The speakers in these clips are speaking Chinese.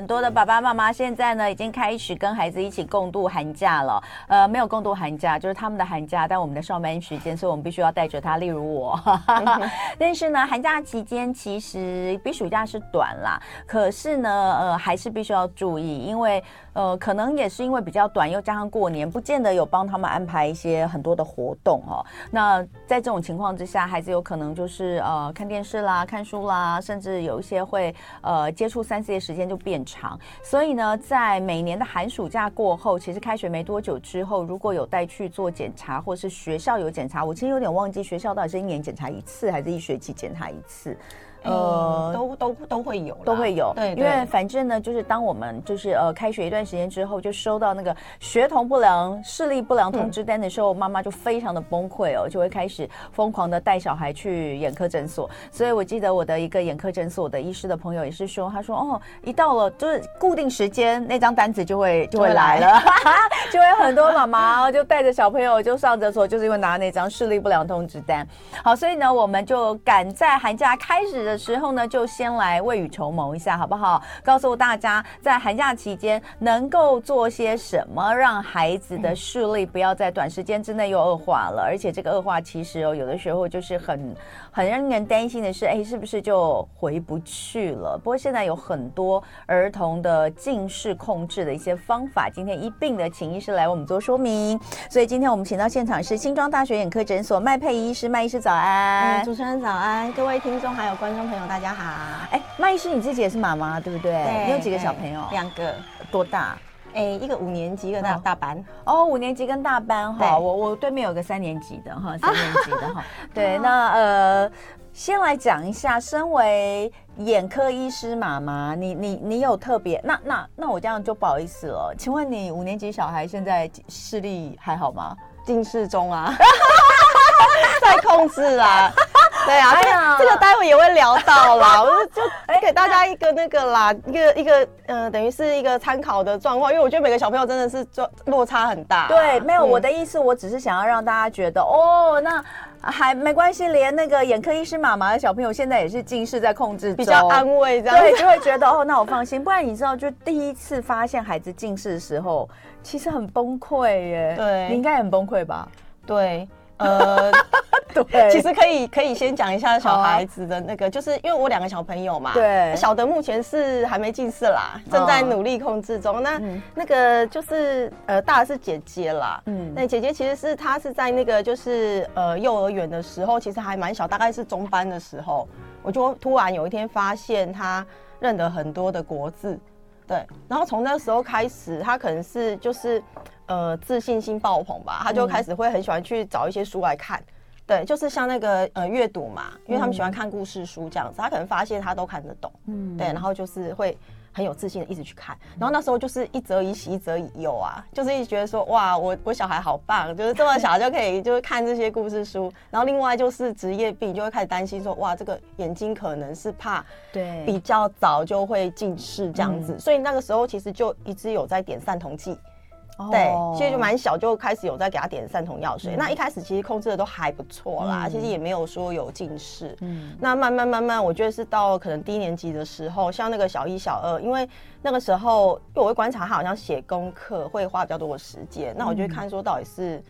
很多的爸爸妈妈现在呢，已经开始跟孩子一起共度寒假了。呃，没有共度寒假，就是他们的寒假，但我们的上班时间，所以我们必须要带着他。例如我，但是呢，寒假期间其实比暑假是短啦。可是呢，呃，还是必须要注意，因为呃，可能也是因为比较短，又加上过年，不见得有帮他们安排一些很多的活动哦。那在这种情况之下，孩子有可能就是呃看电视啦、看书啦，甚至有一些会呃接触三 C 的时间就变长。所以呢，在每年的寒暑假过后，其实开学没多久之后，如果有带去做检查，或是学校有检查，我其实有点忘记学校到底是一年检查一次，还是一学期检查一次。呃，都都都会有，都会有。对，因为反正呢，就是当我们就是呃开学一段时间之后，就收到那个学童不良、视力不良通知单的时候，妈妈就非常的崩溃哦，就会开始疯狂的带小孩去眼科诊所。所以我记得我的一个眼科诊所的医师的朋友也是说，他说哦，一到了就是固定时间，那张单子就会就会来了，就会很多妈妈就带着小朋友就上诊所，就是因为拿那张视力不良通知单。好，所以呢，我们就赶在寒假开始的时候呢，就先来未雨绸缪一下，好不好？告诉大家，在寒假期间能够做些什么，让孩子的视力不要在短时间之内又恶化了。而且这个恶化其实哦，有的时候就是很很让人担心的是，哎，是不是就回不去了？不过现在有很多儿童的近视控制的一些方法，今天一并的请医师来为我们做说明。所以今天我们请到现场是新庄大学眼科诊所麦佩医师，麦医师早安。主持人早安，各位听众还有观众朋友大。大家好，哎，麦医师，你自己也是妈妈对不对？对，你有几个小朋友？两个，多大？哎，一个五年级，一个大大班。哦，五年级跟大班哈。我我对面有个三年级的哈，三年级的哈。对，那呃，先来讲一下，身为眼科医师妈妈，你你你有特别？那那那我这样就不好意思了。请问你五年级小孩现在视力还好吗？近视中啊，在控制啦。对啊，哎呀，这个待会也会聊到啦，我就就给大家一个那个啦，一个一个呃，等于是一个参考的状况，因为我觉得每个小朋友真的是落落差很大。对，没有我的意思，我只是想要让大家觉得哦，那还没关系，连那个眼科医师妈妈的小朋友现在也是近视在控制，比较安慰这样，对，就会觉得哦，那我放心。不然你知道，就第一次发现孩子近视的时候，其实很崩溃耶。对，你应该很崩溃吧？对。呃，对，其实可以可以先讲一下小孩子的那个，就是因为我两个小朋友嘛，对，小的目前是还没近视啦，正在努力控制中。那那个就是呃，大的是姐姐啦，嗯，那姐姐其实是她是在那个就是呃幼儿园的时候，其实还蛮小，大概是中班的时候，我就突然有一天发现她认得很多的国字，对，然后从那时候开始，他可能是就是。呃，自信心爆棚吧，他就开始会很喜欢去找一些书来看，嗯、对，就是像那个呃阅读嘛，因为他们喜欢看故事书这样子，他可能发现他都看得懂，嗯，对，然后就是会很有自信的一直去看，然后那时候就是一则以喜，一则以忧啊，就是一直觉得说哇，我我小孩好棒，就是这么小就可以就是看这些故事书，然后另外就是职业病，就会开始担心说哇，这个眼睛可能是怕对。比较早就会近视这样子，所以那个时候其实就一直有在点散瞳剂。对，其实就蛮小就开始有在给他点散瞳药水。嗯、那一开始其实控制的都还不错啦，嗯、其实也没有说有近视。嗯，那慢慢慢慢，我觉得是到可能低年级的时候，像那个小一、小二，因为那个时候，因为我会观察他好像写功课会花比较多的时间，那我就会看说到底是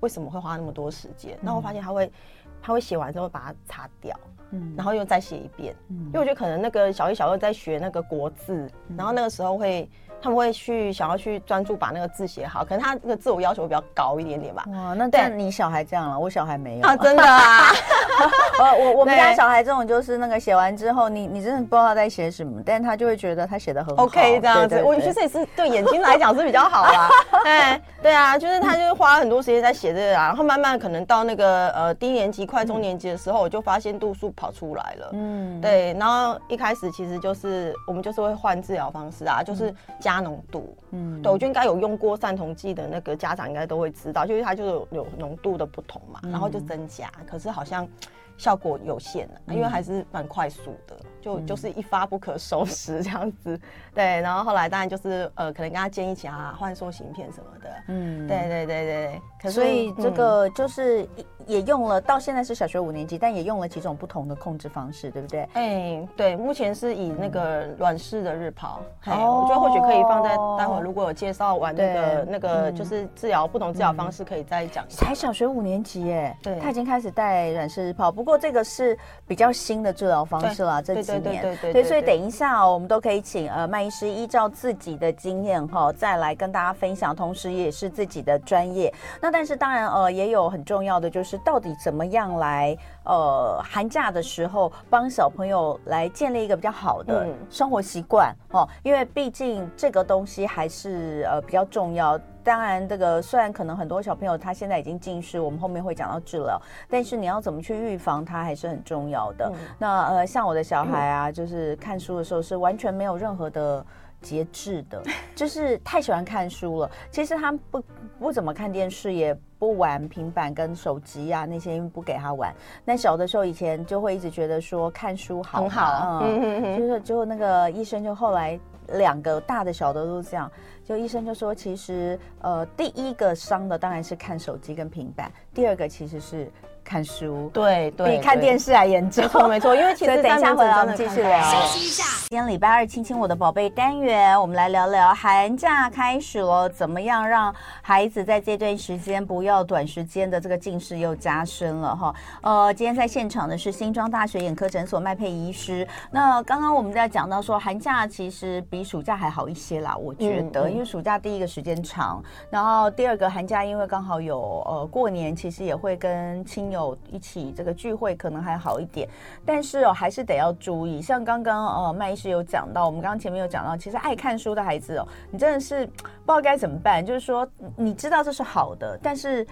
为什么会花那么多时间。那、嗯、我发现他会，他会写完之后把它擦掉，嗯，然后又再写一遍。嗯，因为我觉得可能那个小一、小二在学那个国字，嗯、然后那个时候会。他们会去想要去专注把那个字写好，可能他那个自我要求比较高一点点吧。哇，那但你小孩这样了，我小孩没有啊，真的啊。我我我们家小孩这种就是那个写完之后，你你真的不知道他在写什么，但他就会觉得他写的很好。OK，这样子，我其实也是对眼睛来讲是比较好啦。对对啊，就是他就是花了很多时间在写这个啊，然后慢慢可能到那个呃低年级快中年级的时候，我就发现度数跑出来了。嗯，对，然后一开始其实就是我们就是会换治疗方式啊，就是。加浓度，嗯，对，我觉得应该有用过散瞳剂的那个家长应该都会知道，就是它就是有有浓度的不同嘛，然后就增加，可是好像效果有限，因为还是蛮快速的，就就是一发不可收拾这样子，对，然后后来当然就是呃，可能跟他建议起啊，换塑形片什么的，嗯，对对对对，可所以这个就是也用了，到现在是小学五年级，但也用了几种不同的控制方式，对不对？哎、欸，对，目前是以那个软式的日抛，哦，我觉得或许可以放在待会如果有介绍完那个那个就是治疗不同治疗方式，可以再讲。才小学五年级耶，对，他已经开始戴软式日抛，不过这个是比较新的治疗方式了，这几年，对对对对对，所以等一下哦，我们都可以请呃麦医师依照自己的经验哈，再来跟大家分享，同时也是自己的专业。那但是当然呃也有很重要的就是到底怎么样来呃寒假的时候帮小朋友来建立一个比较好的生活习惯哦，因为毕竟这个东西还是呃比较重要。当然这个虽然可能很多小朋友他现在已经近视，我们后面会讲到治疗，但是你要怎么去预防它还是很重要的。嗯、那呃像我的小孩啊，就是看书的时候是完全没有任何的。节制的，就是太喜欢看书了。其实他不不怎么看电视，也不玩平板跟手机啊那些，因为不给他玩。那小的时候以前就会一直觉得说看书好，很好，嗯，就是就那个医生就后来两个大的小的都这样，就医生就说其实呃第一个伤的当然是看手机跟平板，第二个其实是。看书，对对，比看电视还严重，没错。因为其实 等一下回来我们继续聊。休息一下。今天礼拜二，亲亲我的宝贝单元，我们来聊聊寒假开始了，怎么样让孩子在这段时间不要短时间的这个近视又加深了哈？呃，今天在现场的是新庄大学眼科诊所麦佩医师。那刚刚我们在讲到说，寒假其实比暑假还好一些啦，我觉得，因为暑假第一个时间长，然后第二个寒假因为刚好有呃过年，其实也会跟亲友。有一起这个聚会可能还好一点，但是哦还是得要注意。像刚刚呃麦医师有讲到，我们刚刚前面有讲到，其实爱看书的孩子哦，你真的是不知道该怎么办。就是说你知道这是好的，但是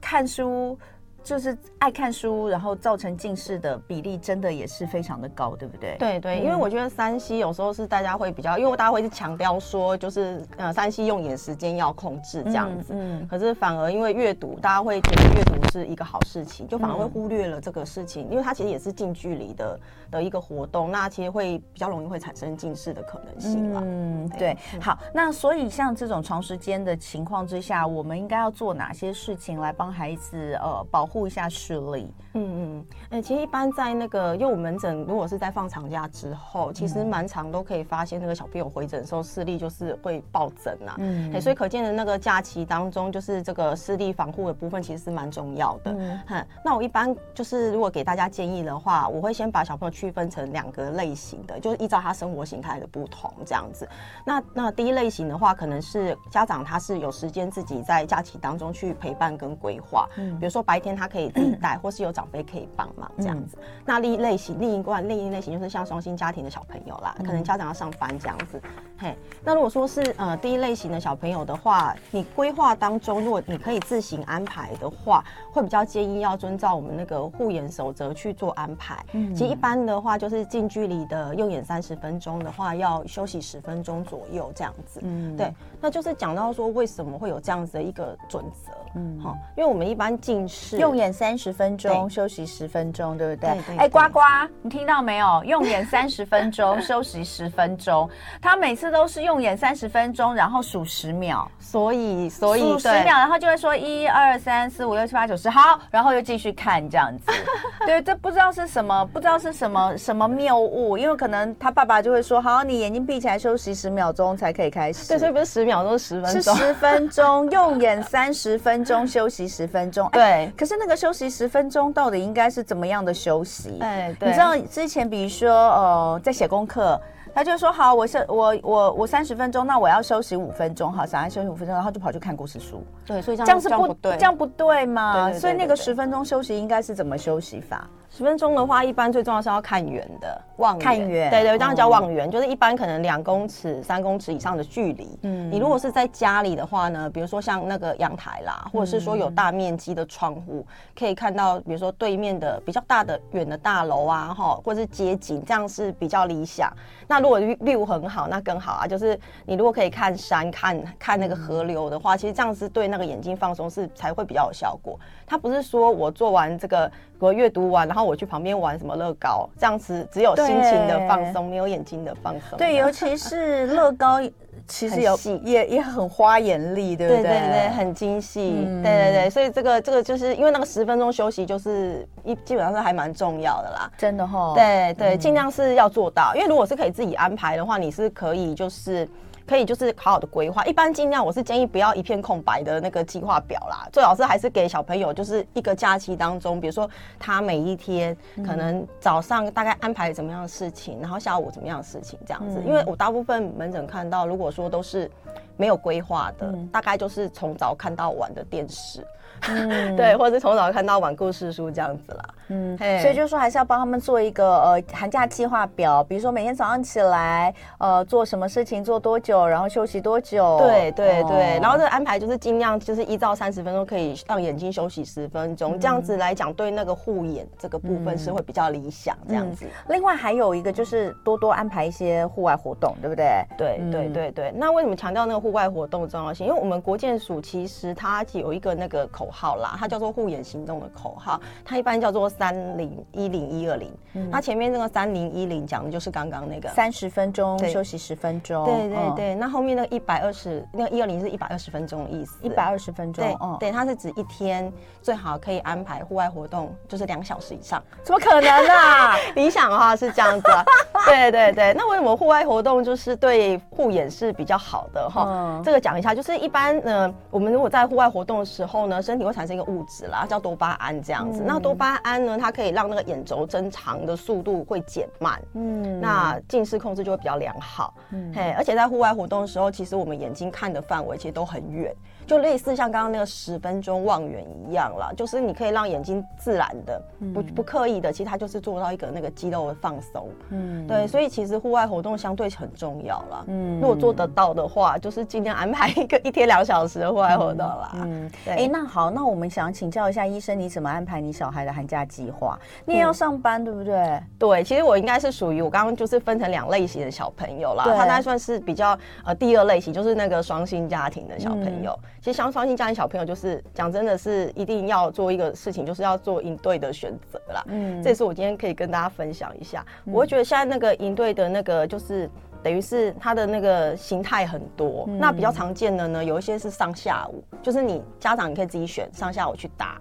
看书。就是爱看书，然后造成近视的比例真的也是非常的高，对不对？对对，因为我觉得三 C 有时候是大家会比较，因为大家会是强调说，就是呃三 C 用眼时间要控制这样子。嗯。嗯，可是反而因为阅读，大家会觉得阅读是一个好事情，就反而会忽略了这个事情，嗯、因为它其实也是近距离的的一个活动，那其实会比较容易会产生近视的可能性嘛。嗯，对。好，那所以像这种长时间的情况之下，我们应该要做哪些事情来帮孩子呃保护？护一下视力，嗯嗯，哎、欸，其实一般在那个因为我门诊，如果是在放长假之后，其实蛮常都可以发现那个小朋友回诊的时候视力就是会暴增啊，嗯、欸，所以可见的那个假期当中，就是这个视力防护的部分其实是蛮重要的。嗯，那我一般就是如果给大家建议的话，我会先把小朋友区分成两个类型的，就是依照他生活形态的不同这样子。那那第一类型的话，可能是家长他是有时间自己在假期当中去陪伴跟规划，嗯，比如说白天他。可以自己带，或是有长辈可以帮忙这样子。嗯、那另一类型，另一关另一类型就是像双薪家庭的小朋友啦，可能家长要上班这样子。嘿，那如果说是呃第一类型的小朋友的话，你规划当中，如果你可以自行安排的话，会比较建议要遵照我们那个护眼守则去做安排。嗯，其实一般的话，就是近距离的用眼三十分钟的话，要休息十分钟左右这样子。嗯，对，那就是讲到说为什么会有这样子的一个准则。嗯，好，因为我们一般近视用眼三十分钟，休息十分钟，对不对？哎，呱呱，你听到没有？用眼三十分钟，休息十分钟。他每次都是用眼三十分钟，然后数十秒，所以所以数十秒，然后就会说一二三四五六七八九十，好，然后又继续看这样子。对，这不知道是什么，不知道是什么什么谬误，因为可能他爸爸就会说，好，你眼睛闭起来休息十秒钟才可以开始。对，所以不是十秒钟，是十分钟，是十分钟，用眼三十分钟，休息十分钟。对，可是那个休息十分钟到底应该是怎么样的休息？哎，对，你知道之前比如说呃，在写功课。他就说好，我是我我我三十分钟，那我要休息五分钟，好，小孩休息五分钟，然后就跑去看故事书。对，所以这样这样是不对，这样不对嘛？所以那个十分钟休息应该是怎么休息法？十分钟的话，一般最重要是要看远的望远，看远，对对，这样叫望远，就是一般可能两公尺、三公尺以上的距离。嗯，你如果是在家里的话呢，比如说像那个阳台啦，或者是说有大面积的窗户，可以看到，比如说对面的比较大的远的大楼啊，哈，或者是街景，这样是比较理想。那如果 view 很好，那更好啊，就是你如果可以看山、看看那个河流的话，其实这样子对那个眼睛放松是才会比较有效果。它不是说我做完这个。我阅读完，然后我去旁边玩什么乐高，这样子只有心情的放松，没有眼睛的放松。对，尤其是乐高。其实有也也很花眼力，对不对？对对对，很精细，嗯、对对对。所以这个这个就是因为那个十分钟休息，就是一基本上是还蛮重要的啦。真的哈、哦。对对，尽量是要做到，因为如果是可以自己安排的话，你是可以就是。可以就是好好的规划，一般尽量我是建议不要一片空白的那个计划表啦，最好是还是给小朋友就是一个假期当中，比如说他每一天可能早上大概安排怎么样的事情，然后下午怎么样的事情这样子，因为我大部分门诊看到，如果说都是没有规划的，大概就是从早看到晚的电视。嗯，对，或者是从早看到晚故事书这样子啦。嗯，所以就是说还是要帮他们做一个呃寒假计划表，比如说每天早上起来呃做什么事情，做多久，然后休息多久。对对对，然后这个安排就是尽量就是一到三十分钟可以让眼睛休息十分钟，这样子来讲对那个护眼这个部分是会比较理想这样子。另外还有一个就是多多安排一些户外活动，对不对？对对对对。那为什么强调那个户外活动的重要性？因为我们国健署其实它有一个那个口。号啦，它叫做护眼行动的口号，它一般叫做三零一零一二零。那前面那个三零一零讲的就是刚刚那个三十分钟休息十分钟。对对对，那后面那个一百二十，那个一二零是一百二十分钟的意思。一百二十分钟，对对，它是指一天最好可以安排户外活动，就是两小时以上。怎么可能啊？理想的话是这样子。啊 对对对，那为什么户外活动就是对护眼是比较好的哈？这个讲一下，就是一般呢，我们如果在户外活动的时候呢，身体会产生一个物质啦，叫多巴胺这样子。嗯、那多巴胺呢，它可以让那个眼轴增长的速度会减慢，嗯，那近视控制就会比较良好，嗯，嘿，而且在户外活动的时候，其实我们眼睛看的范围其实都很远。就类似像刚刚那个十分钟望远一样啦，就是你可以让眼睛自然的，不不刻意的，其实它就是做到一个那个肌肉的放松。嗯，对，所以其实户外活动相对很重要啦。嗯，如果做得到的话，就是尽量安排一个一天两小时的户外活动啦。嗯，对。哎，那好，那我们想请教一下医生，你怎么安排你小孩的寒假计划？你也要上班，对不对？对，其实我应该是属于我刚刚就是分成两类型的小朋友啦。他应该算是比较呃第二类型，就是那个双薪家庭的小朋友。其实像双性家庭小朋友，就是讲真的是一定要做一个事情，就是要做应对的选择啦。嗯，这也是我今天可以跟大家分享一下。嗯、我会觉得现在那个应对的那个，就是等于是它的那个形态很多。嗯、那比较常见的呢，有一些是上下午，就是你家长你可以自己选上下午去打。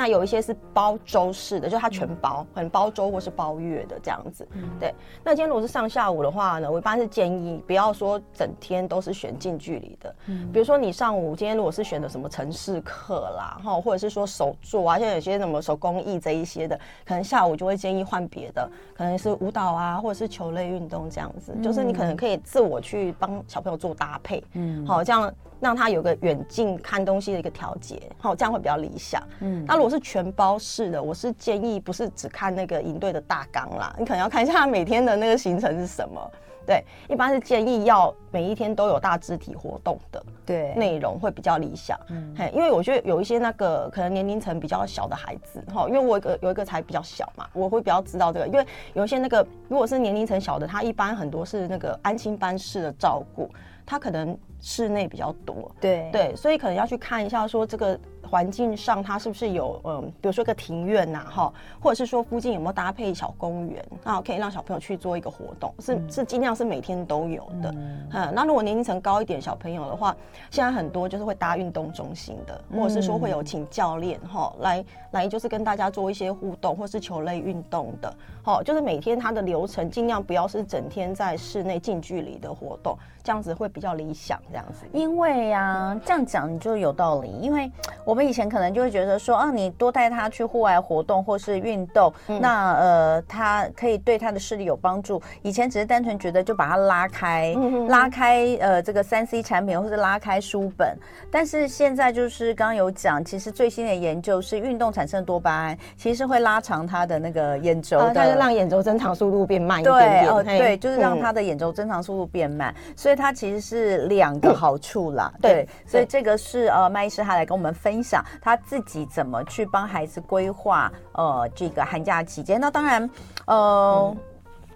那有一些是包周式的，就是它全包，可能包周或是包月的这样子。对。那今天如果是上下午的话呢，我一般是建议不要说整天都是选近距离的。比如说你上午今天如果是选的什么城市课啦，哈，或者是说手作啊，现在有些什么手工艺这一些的，可能下午就会建议换别的，可能是舞蹈啊，或者是球类运动这样子。就是你可能可以自我去帮小朋友做搭配，嗯，好，这样。让他有个远近看东西的一个调节，好，这样会比较理想。嗯，那如果是全包式的，我是建议不是只看那个营队的大纲啦，你可能要看一下他每天的那个行程是什么。对，一般是建议要每一天都有大肢体活动的，对，内容会比较理想。嗯，嘿，因为我觉得有一些那个可能年龄层比较小的孩子，哈，因为我有一个有一个才比较小嘛，我会比较知道这个，因为有一些那个如果是年龄层小的，他一般很多是那个安心班式的照顾，他可能。室内比较多，对。对，所以可能要去看一下，说这个环境上它是不是有嗯，比如说个庭院呐，哈，或者是说附近有没有搭配小公园，那可以让小朋友去做一个活动，是是尽量是每天都有的，嗯，那如果年龄层高一点小朋友的话，现在很多就是会搭运动中心的，或者是说会有请教练哈来来就是跟大家做一些互动，或是球类运动的，好，就是每天它的流程尽量不要是整天在室内近距离的活动，这样子会比较理想。这样子，因为呀、啊，这样讲你就有道理。因为我们以前可能就会觉得说，啊，你多带他去户外活动或是运动，嗯、那呃，他可以对他的视力有帮助。以前只是单纯觉得就把他拉开，嗯、拉开呃这个三 C 产品或是拉开书本。但是现在就是刚刚有讲，其实最新的研究是运动产生的多巴胺，其实会拉长他的那个眼轴的，它就、啊、让眼轴增长速度变慢一点点。对，哦、嘿对，就是让他的眼轴增长速度变慢，嗯、所以它其实是两。的好处啦，对，对，所以这个是呃，麦医师他来跟我们分享他自己怎么去帮孩子规划呃这个寒假期间。那当然，呃，嗯、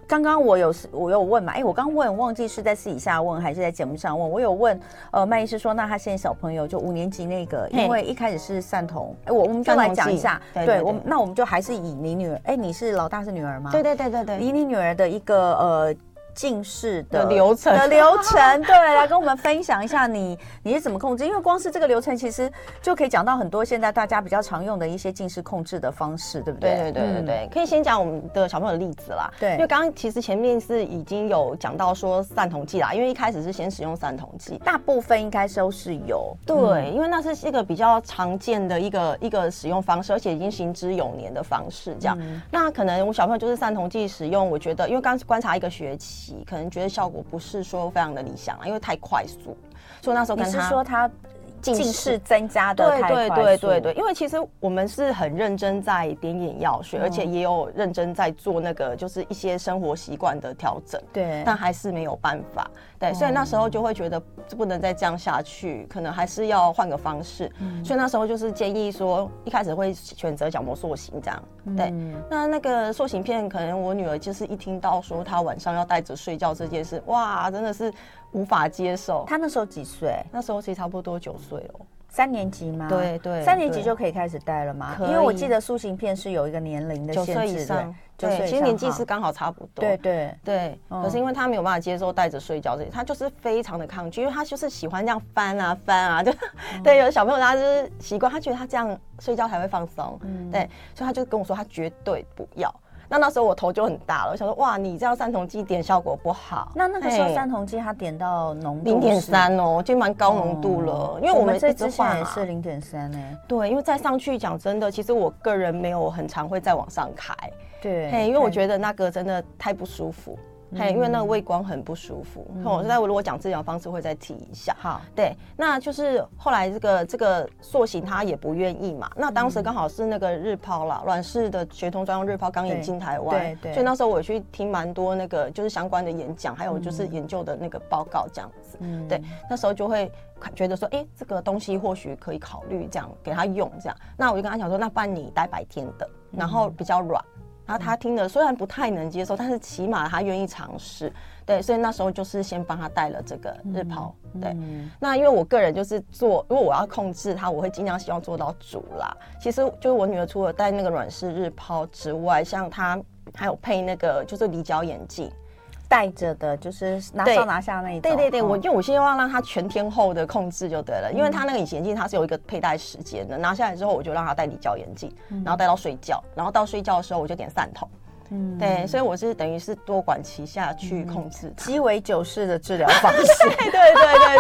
刚刚我有我有问嘛，哎，我刚问忘记是在私底下问还是在节目上问，我有问呃，麦医师说，那他现在小朋友就五年级那个，因为一开始是散瞳，哎，我我们就来讲一下，对，我那我们就还是以你女儿，哎，你是老大是女儿吗？对对对对对，以你女儿的一个呃。近视的流程的流程，对，来跟我们分享一下你你是怎么控制？因为光是这个流程，其实就可以讲到很多现在大家比较常用的一些近视控制的方式，对不对？对对对对对，可以先讲我们的小朋友的例子啦。对，因为刚刚其实前面是已经有讲到说散瞳剂啦，因为一开始是先使用散瞳剂，大部分应该都是有。对，因为那是一个比较常见的一个一个使用方式，而且已经行之有年的方式。这样，那可能我小朋友就是散瞳剂使用，我觉得因为刚观察一个学期，可能觉得效果不是说非常的理想，因为太快速，所以那时候跟他你是说他近视增加的太快？对对对对对，因为其实我们是很认真在点眼药水，而且也有认真在做那个就是一些生活习惯的调整，对，但还是没有办法，对，所以那时候就会觉得不能再这样下去，可能还是要换个方式，所以那时候就是建议说，一开始会选择角膜塑形这样，对，那那个塑形片，可能我女儿就是一听到说她晚上要带着睡觉这件事，哇，真的是。无法接受。他那时候几岁？那时候其实差不多九岁哦，三年级吗？对对，三年级就可以开始戴了吗？因为我记得塑形片是有一个年龄的限制，九岁以上。对，其实年纪是刚好差不多。对对对。可是因为他没有办法接受戴着睡觉这些，他就是非常的抗拒，因为他就是喜欢这样翻啊翻啊，就对。有的小朋友他就是习惯，他觉得他这样睡觉才会放松。嗯。对，所以他就跟我说，他绝对不要。那那时候我头就很大了，我想说哇，你这样三同剂点效果不好。那那个时候三同剂它点到浓度零点三哦，就蛮高浓度了。哦、因为我们这之前也是零点三呢。对，因为再上去讲真的，其实我个人没有很常会再往上开。对，嘿，因为我觉得那个真的太不舒服。嘿，因为那个畏光很不舒服。我在我如果讲治疗方式会再提一下。好，对，那就是后来这个这个塑形他也不愿意嘛。那当时刚好是那个日抛啦，软式的学童专用日抛刚引进台湾，对对。所以那时候我去听蛮多那个就是相关的演讲，还有就是研究的那个报告这样子。嗯，对，那时候就会觉得说，哎，这个东西或许可以考虑这样给他用这样。那我就跟他讲说，那不然你戴白天的，然后比较软。然后他听了虽然不太能接受，但是起码他愿意尝试，对，所以那时候就是先帮他戴了这个日抛，对。嗯、那因为我个人就是做，如果我要控制他，我会尽量希望做到主啦。其实就是我女儿除了戴那个软式日抛之外，像她还有配那个就是离焦眼镜。戴着的，就是拿上拿下那一种。对对对，我因为我希望让他全天候的控制就对了，因为他那个隐形眼镜它是有一个佩戴时间的，拿下来之后我就让他戴离焦眼镜，然后戴到睡觉，然后到睡觉的时候我就点散瞳。嗯，对，所以我是等于是多管齐下去控制鸡尾酒式的治疗方式。对对对对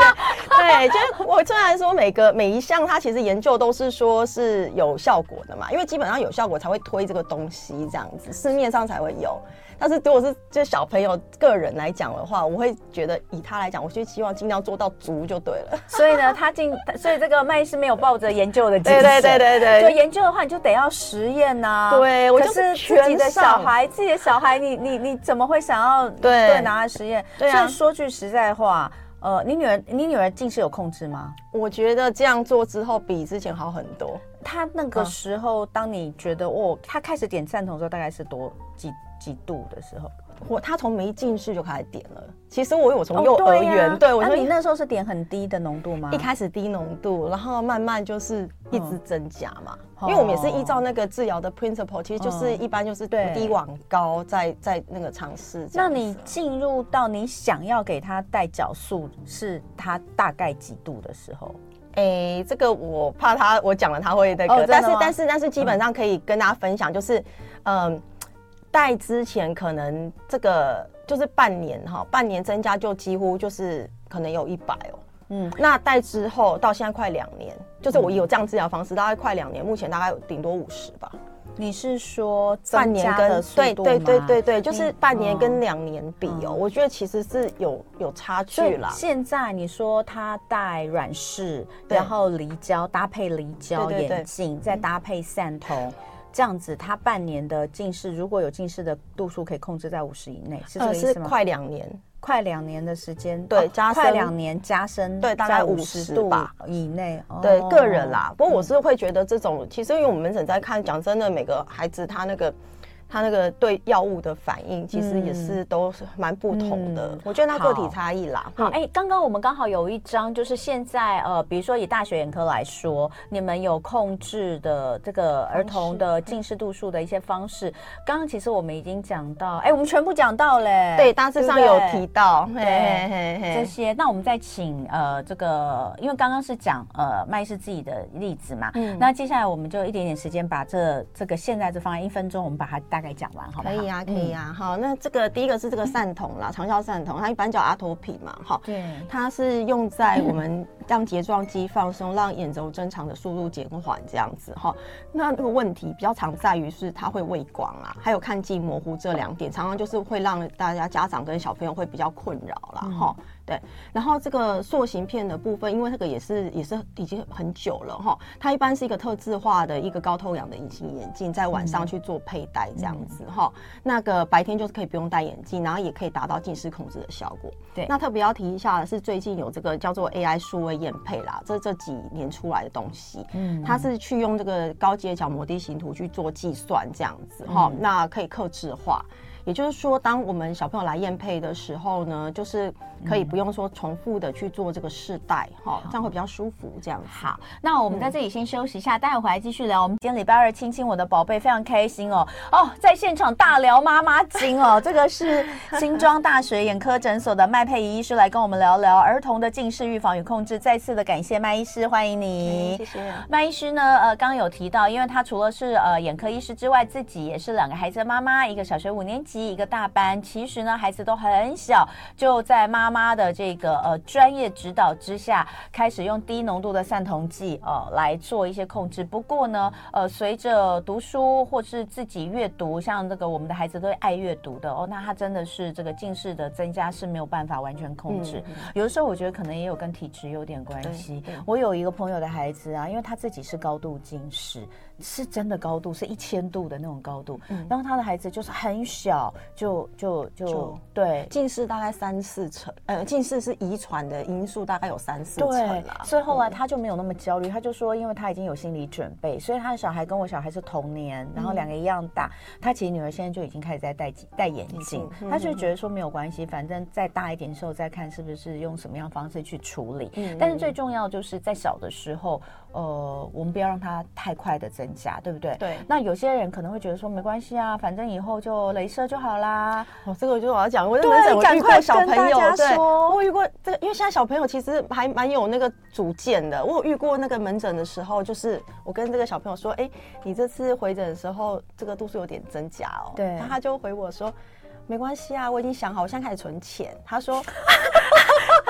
对，对，就是我虽然说每个每一项它其实研究都是说是有效果的嘛，因为基本上有效果才会推这个东西这样子，市面上才会有。但是如果是就小朋友个人来讲的话，我会觉得以他来讲，我就希望尽量做到足就对了。所以呢，他进，所以这个麦医师没有抱着研究的精神。对对对对对，就研究的话，你就得要实验呐、啊。对，我就是自己的小孩，自己的小孩，你你你怎么会想要对，对拿来实验？对啊。所以说句实在话，呃，你女儿你女儿近视有控制吗？我觉得这样做之后比之前好很多。她那个时候，当你觉得哦，她开始点赞同的时候，大概是多几几度的时候？我他从没近视就开始点了。其实我有从幼儿园，哦、对，对我说、啊、你那时候是点很低的浓度吗？一开始低浓度，然后慢慢就是一直增加嘛。哦、因为我们也是依照那个治疗的 principle，其实就是一般就是低往高在，在在那个尝试。那你进入到你想要给他戴角素，是他大概几度的时候？哎、欸，这个我怕他我讲了他会那个，哦、但是但是但是基本上可以跟大家分享，就是嗯。戴之前可能这个就是半年哈，半年增加就几乎就是可能有一百哦。嗯，那戴之后到现在快两年，就是我有这样治疗方式，大概快两年，目前大概有顶多五十吧。你是说半年跟对对对对对，就是半年跟两年比哦，我觉得其实是有有差距啦。现在你说他戴软式，然后离焦搭配离焦眼镜，再搭配散瞳。这样子，他半年的近视，如果有近视的度数可以控制在五十以内，是这个意思吗？是快两年，快两年的时间，对，快两年加深，对，大概五十度吧以内。对，个人啦。不过我是会觉得这种，其实因为我们门诊在看，讲真的，每个孩子他那个。他那个对药物的反应，其实也是都是蛮不同的。嗯、我觉得他个体差异啦。好，哎、嗯，刚刚、欸、我们刚好有一张，就是现在呃，比如说以大学眼科来说，你们有控制的这个儿童的近视度数的一些方式。刚刚其实我们已经讲到，哎、欸，我们全部讲到嘞。对，大致上有提到，对，嘿嘿嘿这些。那我们再请呃，这个，因为刚刚是讲呃，麦医师自己的例子嘛，嗯，那接下来我们就一点点时间把这这个现在这方案一分钟，我们把它大概讲完，好？可以啊，可以啊。嗯、好，那这个第一个是这个散瞳啦，长效散瞳，它一般叫阿托品嘛，哈，对，它是用在我们 让睫状肌放松，让眼轴增长的速度减缓这样子哈。那这个问题比较常在于是它会畏光啊，还有看近模糊这两点，常常就是会让大家家长跟小朋友会比较困扰啦。哈、嗯。对，然后这个塑形片的部分，因为这个也是也是已经很久了哈，它一般是一个特制化的一个高透氧的隐形眼镜，在晚上去做佩戴这样子哈，嗯、那个白天就是可以不用戴眼镜，然后也可以达到近视控制的效果。对，那特别要提一下的是，最近有这个叫做 AI 数位眼配啦，这这几年出来的东西，嗯，它是去用这个高阶角膜地形图去做计算这样子哈，嗯、那可以克制化。也就是说，当我们小朋友来验配的时候呢，就是可以不用说重复的去做这个试戴，哈、嗯，这样会比较舒服。这样子。好，那我们在这里先休息一下，待会回来继续聊。我们今天礼拜二亲亲我的宝贝，非常开心哦哦，在现场大聊妈妈经哦，这个是新庄大学眼科诊所的麦佩仪医师来跟我们聊聊儿童的近视预防与控制。再次的感谢麦医师，欢迎你。谢谢。麦医师呢，呃，刚刚有提到，因为他除了是呃眼科医师之外，自己也是两个孩子的妈妈，一个小学五年级。一个大班，其实呢，孩子都很小，就在妈妈的这个呃专业指导之下，开始用低浓度的散瞳剂呃来做一些控制。不过呢，呃，随着读书或是自己阅读，像这个我们的孩子都会爱阅读的哦，那他真的是这个近视的增加是没有办法完全控制。嗯、有的时候我觉得可能也有跟体质有点关系。我有一个朋友的孩子啊，因为他自己是高度近视。是真的高度，是一千度的那种高度。嗯，然后他的孩子就是很小，就就就，就对，近视大概三四成，呃，近视是遗传的因素，大概有三四成啦。所以后来他就没有那么焦虑，他就说，因为他已经有心理准备，所以他的小孩跟我小孩是同年，然后两个一样大。嗯、他其实女儿现在就已经开始在戴戴眼镜，嗯、他就觉得说没有关系，反正再大一点的时候再看是不是用什么样方式去处理。嗯，但是最重要就是在小的时候。呃，我们不要让它太快的增加，对不对？对。那有些人可能会觉得说，没关系啊，反正以后就镭射就好啦。哦，这个我就是我要讲，我认真我遇过小朋友，对，我遇过这个，因为现在小朋友其实还蛮有那个主见的。我有遇过那个门诊的时候，就是我跟这个小朋友说，哎，你这次回诊的时候，这个度数有点增加哦。对。他就回我说。没关系啊，我已经想好，我现在开始存钱。他说，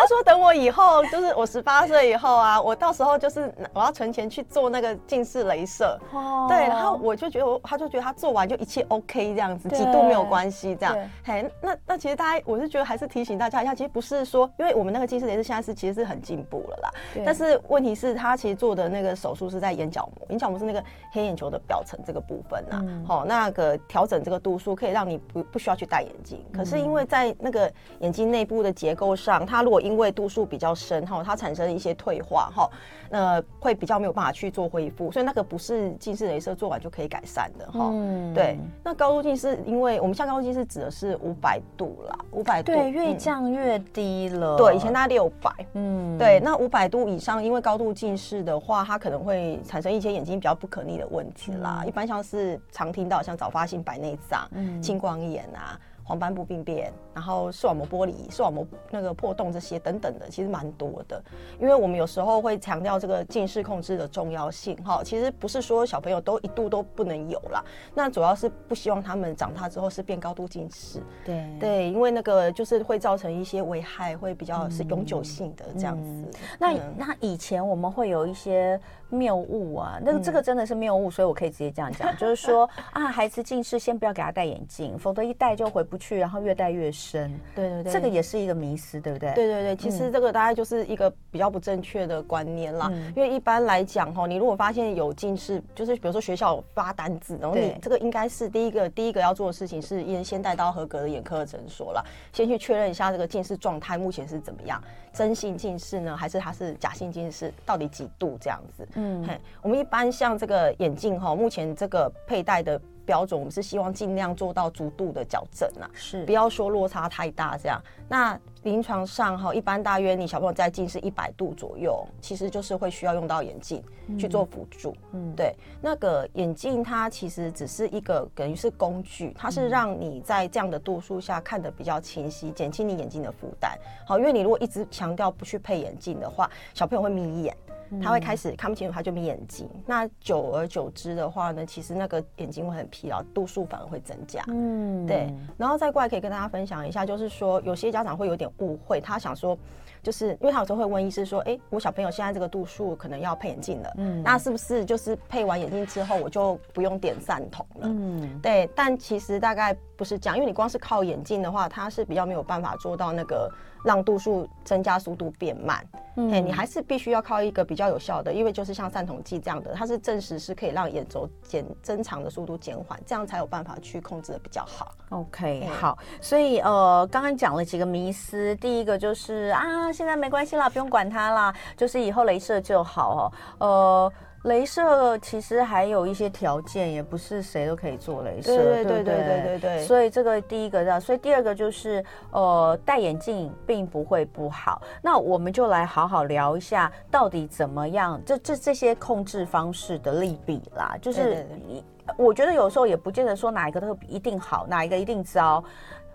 他说等我以后，就是我十八岁以后啊，我到时候就是我要存钱去做那个近视雷射。哦，对，然后我就觉得我，他就觉得他做完就一切 OK 这样子，几度没有关系这样。嘿，那那其实大家，我是觉得还是提醒大家一下，其实不是说，因为我们那个近视雷射现在是其实是很进步了啦。但是问题是，他其实做的那个手术是在眼角膜，眼角膜是那个黑眼球的表层这个部分呐。嗯。好，那个调整这个度数，可以让你不不需要去戴。眼镜，可是因为在那个眼睛内部的结构上，它如果因为度数比较深哈，它产生了一些退化哈，那会比较没有办法去做恢复，所以那个不是近视雷射做完就可以改善的哈。嗯，对。那高度近视，因为我们像高度近视指的是五百度啦，五百度对，越降越低了。对，以前大概六百。嗯，对。那五百度以上，因为高度近视的话，它可能会产生一些眼睛比较不可逆的问题啦。嗯、一般像是常听到像早发性白内障、嗯、青光眼啊。黄斑部病变，然后视网膜剥离、视网膜那个破洞这些等等的，其实蛮多的。因为我们有时候会强调这个近视控制的重要性，哈，其实不是说小朋友都一度都不能有啦，那主要是不希望他们长大之后是变高度近视。对对，因为那个就是会造成一些危害，会比较是永久性的这样子。嗯嗯、那、嗯、那以前我们会有一些。谬误啊，那个这个真的是谬误，所以我可以直接这样讲，就是说 啊，孩子近视先不要给他戴眼镜，否则一戴就回不去，然后越戴越深。对对对，这个也是一个迷思，对不对？对对对，其实这个大概就是一个比较不正确的观念啦。因为一般来讲哈，你如果发现有近视，就是比如说学校发单子，然后你这个应该是第一个第一个要做的事情是先先带到合格的眼科诊所了，先去确认一下这个近视状态目前是怎么样，真性近视呢，还是它是假性近视，到底几度这样子？嗯，嘿，我们一般像这个眼镜哈，目前这个佩戴的标准，我们是希望尽量做到足度的矫正啊，是不要说落差太大这样。那临床上哈，一般大约你小朋友在近视一百度左右，其实就是会需要用到眼镜去做辅助。嗯，对，那个眼镜它其实只是一个等于是工具，它是让你在这样的度数下看得比较清晰，减轻你眼睛的负担。好，因为你如果一直强调不去配眼镜的话，小朋友会眯眼。他会开始看不清楚，他就眯眼睛。那久而久之的话呢，其实那个眼睛会很疲劳，度数反而会增加。嗯，对。然后再过来可以跟大家分享一下，就是说有些家长会有点误会，他想说，就是因为他有时候会问医师说，哎，我小朋友现在这个度数可能要配眼镜了，嗯，那是不是就是配完眼镜之后我就不用点散瞳了？嗯，对。但其实大概不是这样，因为你光是靠眼镜的话，它是比较没有办法做到那个。让度数增加，速度变慢。嗯，你还是必须要靠一个比较有效的，因为就是像散瞳剂这样的，它是证实是可以让眼轴减增长的速度减缓，这样才有办法去控制的比较好。OK，好，所以呃，刚刚讲了几个迷思，第一个就是啊，现在没关系啦，不用管它啦，就是以后镭射就好哦，呃。雷射其实还有一些条件，也不是谁都可以做镭射，对对对对对对对。所以这个第一个的，所以第二个就是，呃，戴眼镜并不会不好。那我们就来好好聊一下，到底怎么样？这这这些控制方式的利弊啦，就是你，我觉得有时候也不见得说哪一个都一定好，哪一个一定糟。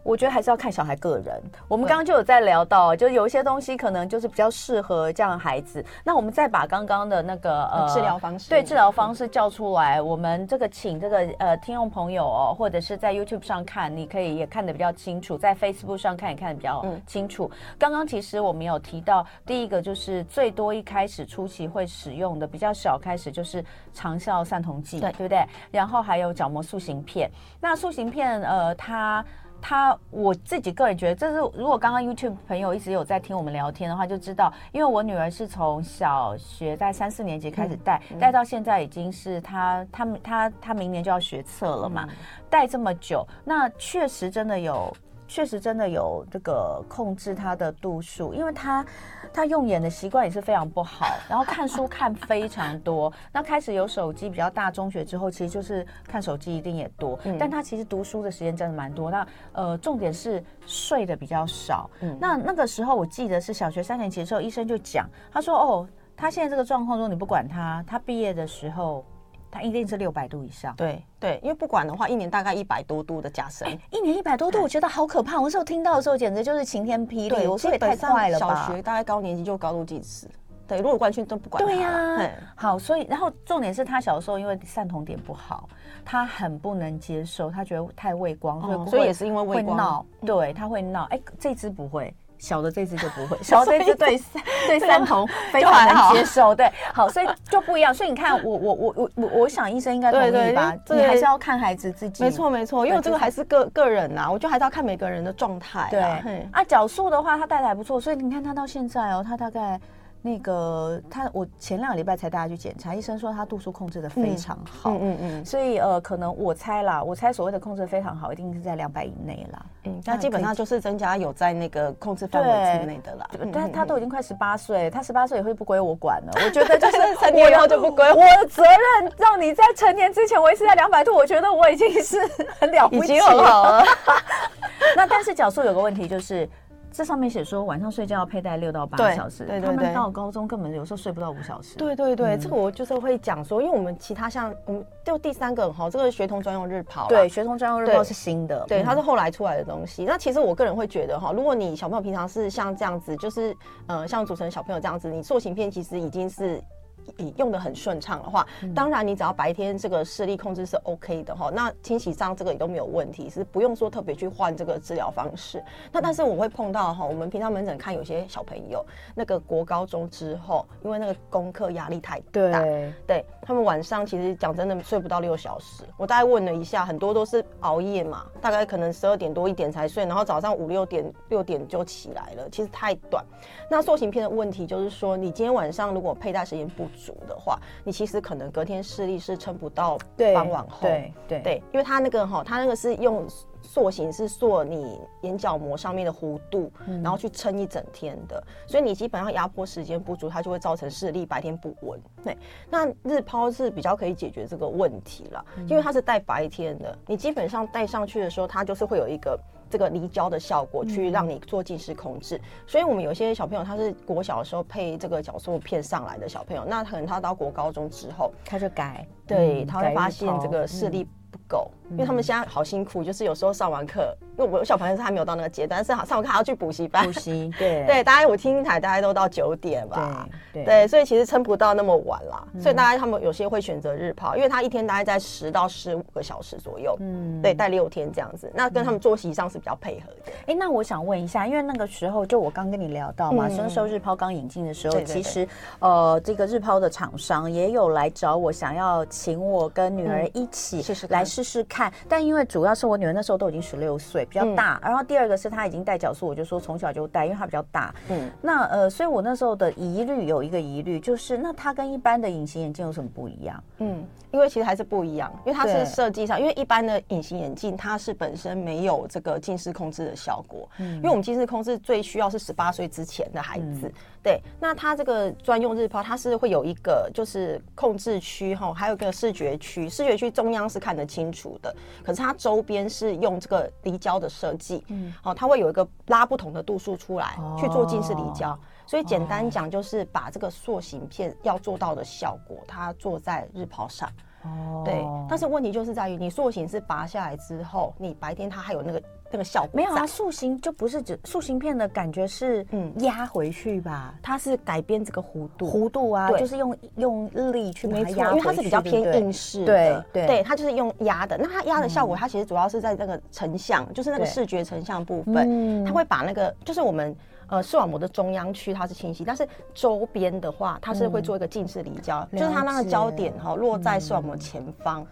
我觉得还是要看小孩个人。我们刚刚就有在聊到，就有一些东西可能就是比较适合这样的孩子。那我们再把刚刚的那个呃治疗方式，对治疗方式叫出来。我们这个请这个呃听众朋友哦，或者是在 YouTube 上看，你可以也看得比较清楚，在 Facebook 上看也看得比较清楚。刚刚其实我们有提到，第一个就是最多一开始初期会使用的比较小，开始就是长效散瞳剂，对对不对？然后还有角膜塑形片。那塑形片呃它。他我自己个人觉得，这是如果刚刚 YouTube 朋友一直有在听我们聊天的话，就知道，因为我女儿是从小学在三四年级开始带，带、嗯、到现在已经是她她她她明年就要学测了嘛，带、嗯、这么久，那确实真的有。确实真的有这个控制他的度数，因为他他用眼的习惯也是非常不好，然后看书看非常多。那开始有手机比较大，中学之后其实就是看手机一定也多，嗯、但他其实读书的时间真的蛮多。那呃，重点是睡的比较少。嗯、那那个时候我记得是小学三年级的时候，医生就讲，他说哦，他现在这个状况如果你不管他，他毕业的时候。它一定是六百度以上，对对，因为不管的话，一年大概一百多度的加深，欸，一年一百多度，我觉得好可怕。我那时候听到的时候，简直就是晴天霹雳。对，我说也太快了吧！小学大概高年级就高度近视，对，如果完全都不管。对呀，啊，好，所以然后重点是他小时候因为散瞳点不好，他很不能接受，他觉得太畏光，所以，哦，所以也是因为畏光，对，他会闹。哎，欸，这只不会。小的这只就不会，小的这只对对三头非常难接受，对，好，所以就不一样。所以你看，我我我我我我想医生应该同意吧？你还是要看孩子自己。没错没错，因为这个还是个个人呐，我觉得还是要看每个人的状态。对啊，角速的话他带的还不错，所以你看他到现在哦，他大概。那个他，我前两个礼拜才带他去检查，医生说他度数控制的非常好，嗯嗯，嗯嗯，所以呃，可能我猜啦，我猜所谓的控制非常好，一定是在两百以内啦，嗯，那基本上就是增加有在那个控制范围之内的啦，对，但他都已经快十八岁，他十八岁也会不归我管了，我觉得就是 成年以后就不归我，的责任让你在成年之前维持在两百度，我觉得我已经是 很了不起了，已经很好了。那但是角数有个问题就是。这上面写说晚上睡觉要佩戴六到八小时，对，对对对，他们到高中根本有时候睡不到五小时。对对对，嗯、这个我就是会讲说，因为我们其他像我们就第三个哈，这个学童专用日抛，对，学童专用日抛是新的，对，它是后来出来的东西。嗯、那其实我个人会觉得哈，如果你小朋友平常是像这样子，就是呃像主持人小朋友这样子，你塑形片其实已经是。用的很顺畅的话，当然你只要白天这个视力控制是 OK 的哈，那清洗上这个也都没有问题，是不用说特别去换这个治疗方式。那但是我会碰到哈，我们平常门诊看有些小朋友，那个国高中之后，因为那个功课压力太大，对，对他们晚上其实讲真的睡不到六小时。我大概问了一下，很多都是熬夜嘛，大概可能十二点多一点才睡，然后早上五六点六点就起来了，其实太短。那塑形片的问题就是说，你今天晚上如果佩戴时间不足的话，你其实可能隔天视力是撑不到傍晚后。对对对，因为它那个哈，它那个是用塑形是塑你眼角膜上面的弧度，嗯、然后去撑一整天的，所以你基本上压迫时间不足，它就会造成视力白天不稳。对，那日抛是比较可以解决这个问题了，嗯、因为它是带白天的，你基本上戴上去的时候，它就是会有一个。这个离焦的效果去让你做近视控制，嗯、所以我们有些小朋友他是国小的时候配这个角塑片上来的小朋友，那可能他到国高中之后他就改，对，他会发现这个视力不够，嗯、因为他们现在好辛苦，就是有时候上完课。因为我小朋友是还没有到那个阶段，是好上完课还要去补习班。补习，对 对，大概我听台大概都到九点吧。对对，所以其实撑不到那么晚啦。所以大家他们有些会选择日抛，因为他一天大概在十到十五个小时左右。嗯，对，待六天这样子，那跟他们作息上是比较配合的。哎，那我想问一下，因为那个时候就我刚跟你聊到嘛，那时候日抛刚引进的时候，其实呃，这个日抛的厂商也有来找我，想要请我跟女儿一起试试来试试看。但因为主要是我女儿那时候都已经十六岁，比较大，然后。第二个是她已经戴角塑，我就说从小就戴，因为她比较大。嗯，那呃，所以我那时候的疑虑有一个疑虑，就是那它跟一般的隐形眼镜有什么不一样？嗯，因为其实还是不一样，因为它是设计上，因为一般的隐形眼镜它是本身没有这个近视控制的效果。嗯，因为我们近视控制最需要是十八岁之前的孩子。嗯、对，那它这个专用日抛，它是会有一个就是控制区哈，还有一个视觉区，视觉区中央是看得清楚的，可是它周边是用这个离焦的设计。嗯。好，它会有一个拉不同的度数出来去做近视离焦，所以简单讲就是把这个塑形片要做到的效果，它做在日抛上。哦，对，但是问题就是在于你塑形是拔下来之后，你白天它还有那个那个效果。没有啊，塑形就不是指塑形片的感觉是嗯压回去吧？它是改变这个弧度，弧度啊，就是用用力去把它压回去，因为它是比较偏硬式的，对它就是用压的。那它压的效果，它其实主要是在那个成像，就是那个视觉成像部分，它会把那个就是我们。呃，视网膜的中央区它是清晰，但是周边的话，它是会做一个近视离焦，嗯、就是它那个焦点哈、哦、落在视网膜前方。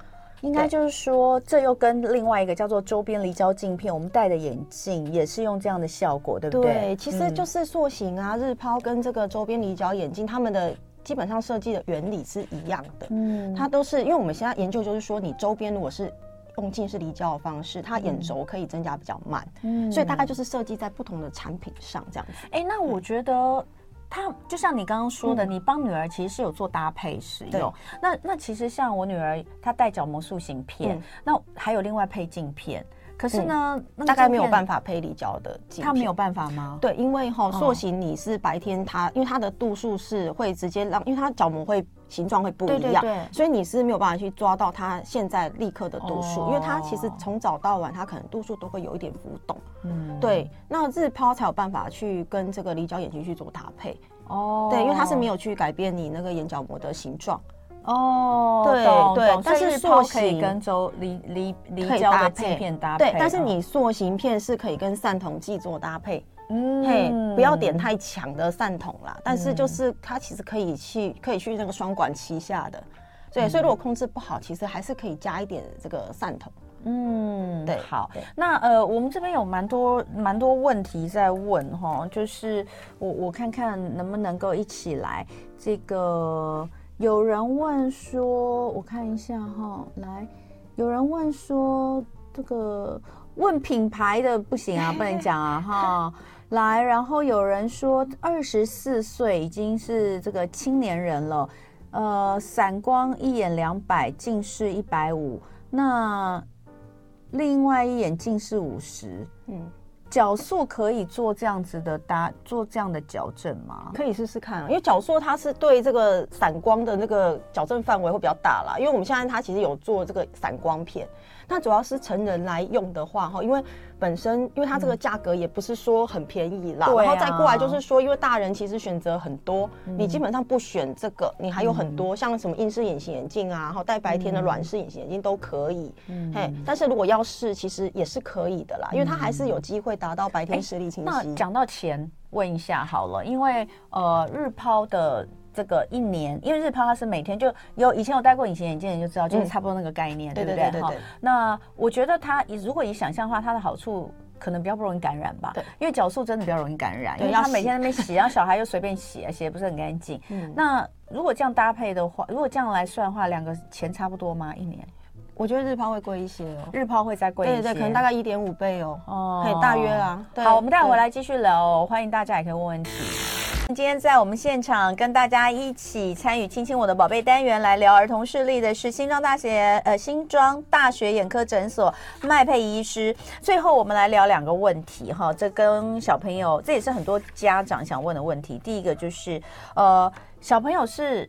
应该就是说，这又跟另外一个叫做周边离焦镜片，我们戴的眼镜也是用这样的效果，对不对？对，其实就是塑形啊，嗯、日抛跟这个周边离焦眼镜，它们的基本上设计的原理是一样的。嗯，它都是因为我们现在研究就是说，你周边如果是用近视离焦的方式，它眼轴可以增加比较慢，嗯，所以大概就是设计在不同的产品上这样子。哎、欸，那我觉得它就像你刚刚说的，嗯、你帮女儿其实是有做搭配使用。对那那其实像我女儿，她戴角膜塑形片，嗯、那还有另外配镜片。可是呢，嗯、大概没有办法配离焦的镜片，它没有办法吗？对，因为哈塑形你是白天它，因为它的度数是会直接让，因为它角膜会形状会不一样，对对对，所以你是没有办法去抓到它现在立刻的度数，哦、因为它其实从早到晚它可能度数都会有一点浮动。嗯，对，那日抛才有办法去跟这个离焦眼镜去做搭配。哦，对，因为它是没有去改变你那个眼角膜的形状。哦，对对，但是塑形可以跟周离离离焦的镜片搭配，对，但是你塑形片是可以跟散瞳剂做搭配，嗯，嘿，不要点太强的散瞳啦，但是就是它其实可以去可以去那个双管齐下的，对，所以如果控制不好，其实还是可以加一点这个散瞳，嗯，对，好，那呃，我们这边有蛮多蛮多问题在问哈，就是我我看看能不能够一起来这个。有人问说，我看一下哈，来，有人问说这个问品牌的不行啊，不能讲啊哈。来，然后有人说二十四岁已经是这个青年人了，呃，散光一眼两百，近视一百五，那另外一眼近视五十，嗯。角塑可以做这样子的搭，做这样的矫正吗？可以试试看，因为角塑它是对这个散光的那个矫正范围会比较大啦。因为我们现在它其实有做这个散光片。那主要是成人来用的话，哈，因为本身因为它这个价格也不是说很便宜啦，嗯、然后再过来就是说，因为大人其实选择很多，嗯、你基本上不选这个，你还有很多、嗯、像什么硬式隐形眼镜啊，然后戴白天的软式隐形眼镜都可以，嗯，嘿，但是如果要试，其实也是可以的啦，因为它还是有机会达到白天视力清晰。那讲到钱，问一下好了，因为呃日抛的。这个一年，因为日抛它是每天就有以前有戴过隐形眼镜的人就知道，就是差不多那个概念，对不对？哈，那我觉得它，如果你想象的话，它的好处可能比较不容易感染吧。对，因为角塑真的比较容易感染，因为他每天在那边洗，然后小孩又随便洗，洗也不是很干净。嗯，那如果这样搭配的话，如果这样来算的话，两个钱差不多吗？一年？我觉得日抛会贵一些哦，日抛会再贵一些，对对，可能大概一点五倍哦，哦，可以大约啊。好，我们待会回来继续聊哦，欢迎大家也可以问问题。今天在我们现场跟大家一起参与“亲亲我的宝贝”单元来聊儿童视力的是新庄大学呃新庄大学眼科诊所麦佩医师。最后我们来聊两个问题哈，这跟小朋友这也是很多家长想问的问题。第一个就是呃小朋友是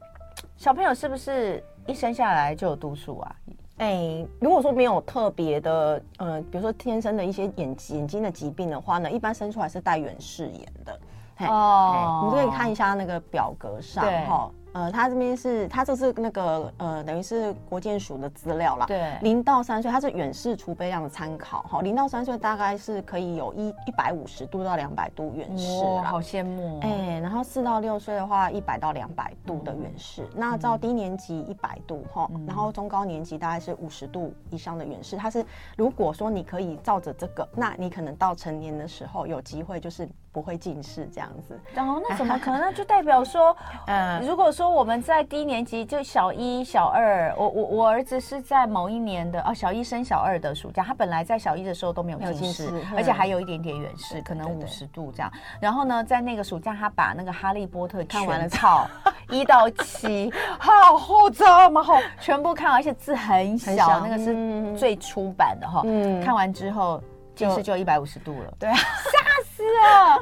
小朋友是不是一生下来就有度数啊？哎，如果说没有特别的呃，比如说天生的一些眼眼睛的疾病的话呢，一般生出来是带远视眼的。哦，你可以看一下那个表格上哈。呃，他这边是，他这是那个呃，等于是国健署的资料啦。对，零到三岁，它是远视储备量的参考哈。零到三岁大概是可以有一一百五十度到两百度远视啦。好羡慕。哎，然后四到六岁的话，一百到两百度的远视。嗯、那照低年级一百度哈，嗯、然后中高年级大概是五十度以上的远视。它是如果说你可以照着这个，那你可能到成年的时候有机会就是不会近视这样子。哦，那怎么可能？那就代表说，嗯，如果说。我们在低年级就小一、小二，我我我儿子是在某一年的哦，小一升小二的暑假，他本来在小一的时候都没有近视，而且还有一点点远视，可能五十度这样。然后呢，在那个暑假，他把那个《哈利波特》看完了，套 一到七，好厚这么厚，全部看完，而且字很小，那个是最初版的哈。嗯，看完之后近视就一百五十度了，对啊。是啊，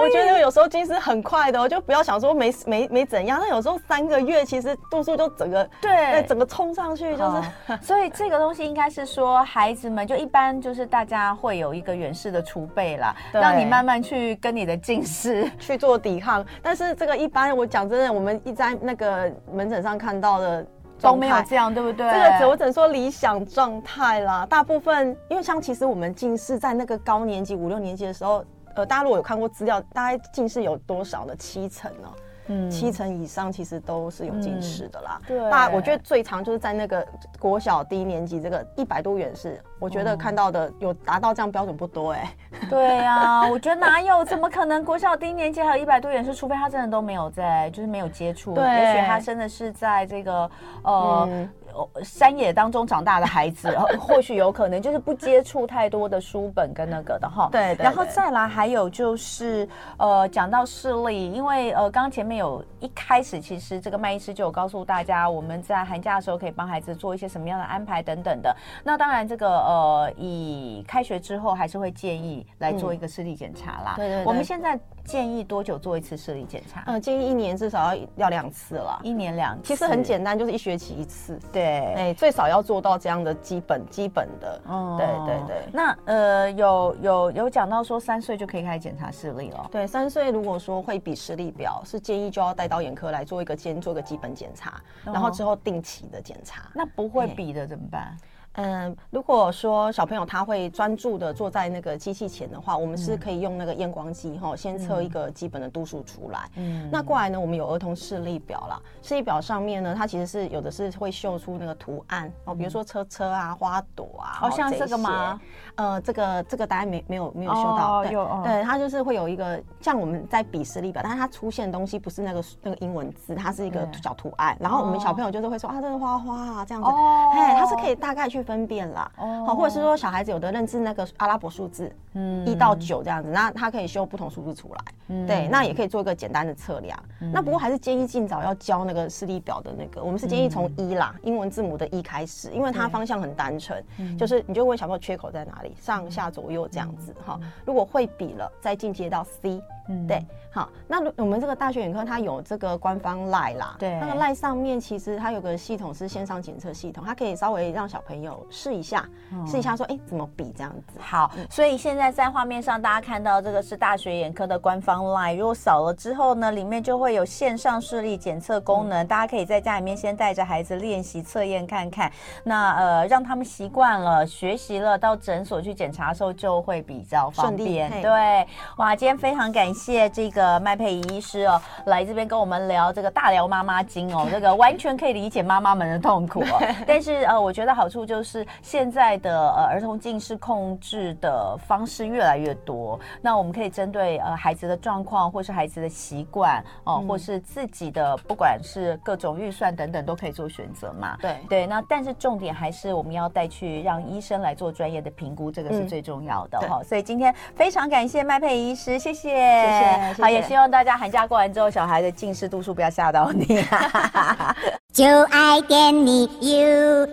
我觉得有时候近视很快的，我就不要想说没没没怎样。那有时候三个月其实度数就整个对，整个冲上去，就是。所以这个东西应该是说，孩子们就一般就是大家会有一个远视的储备啦，让你慢慢去跟你的近视 去做抵抗。但是这个一般，我讲真的，我们一在那个门诊上看到的。都没有这样，对不对？这个只我只能说理想状态啦。大部分因为像其实我们近视在那个高年级五六年级的时候，呃，大家如果有看过资料，大概近视有多少呢？七成呢？嗯，七成以上其实都是有近视的啦。对，那我觉得最常就是在那个国小低年级这个一百度远视，我觉得看到的有达到这样标准不多哎。对呀，我觉得哪有？怎么可能？国小低年级还有一百度远视？除非他真的都没有在，就是没有接触。对，也许他真的是在这个呃。山野当中长大的孩子，或许有可能就是不接触太多的书本跟那个的哈。对，然后再来还有就是呃，讲到视力，因为呃，刚刚前面有一开始，其实这个麦医师就有告诉大家，我们在寒假的时候可以帮孩子做一些什么样的安排等等的。那当然，这个呃，以开学之后还是会建议来做一个视力检查啦。对对，我们现在。建议多久做一次视力检查？嗯，建议一年至少要要两次了。一年两次，其实很简单，就是一学期一次。对，哎，最少要做到这样的基本基本的。哦，对对对。那呃，有有有讲到说三岁就可以开始检查视力了。对，三岁如果说会比视力表，是建议就要带到眼科来做一个先做一个基本检查，然后之后定期的检查。那不会比的怎么办？嗯，如果说小朋友他会专注的坐在那个机器前的话，我们是可以用那个验光机哈，先测一个基本的度数出来。嗯，那过来呢，我们有儿童视力表啦，视力表上面呢，它其实是有的是会秀出那个图案哦，比如说车车啊、花朵啊，好像这个吗？呃，这个这个答案没没有没有秀到，对，对，它就是会有一个像我们在比视力表，但是它出现的东西不是那个那个英文字，它是一个小图案，然后我们小朋友就是会说啊，这是花花啊这样子，哎，它是可以大概去。分辨啦，好，或者是说小孩子有的认知那个阿拉伯数字，嗯，一到九这样子，那他可以修不同数字出来，嗯，对，那也可以做一个简单的测量。那不过还是建议尽早要教那个视力表的那个，我们是建议从一啦，英文字母的一开始，因为它方向很单纯，就是你就问小朋友缺口在哪里，上下左右这样子哈。如果会比了，再进阶到 C。嗯，对，好，那我们这个大学眼科它有这个官方 LINE 啦，对，那个 LINE 上面其实它有个系统是线上检测系统，它可以稍微让小朋友试一下，试、嗯、一下说，哎，怎么比这样子？好，所以现在在画面上大家看到这个是大学眼科的官方 LINE，如果扫了之后呢，里面就会有线上视力检测功能，嗯、大家可以在家里面先带着孩子练习测验看看，那呃让他们习惯了学习了，到诊所去检查的时候就会比较方便。对，哇，今天非常感谢。谢谢这个麦佩仪医师哦，来这边跟我们聊这个大聊妈妈经哦，这个完全可以理解妈妈们的痛苦哦。但是呃，我觉得好处就就是现在的呃儿童近视控制的方式越来越多，那我们可以针对呃孩子的状况，或是孩子的习惯哦，或是自己的不管是各种预算等等，都可以做选择嘛。对对，那但是重点还是我们要带去让医生来做专业的评估，这个是最重要的哈。所以今天非常感谢麦佩仪医师，谢谢，谢谢好也希望大家寒假过完之后小孩的近视度数不要吓到你。就爱点你 ufo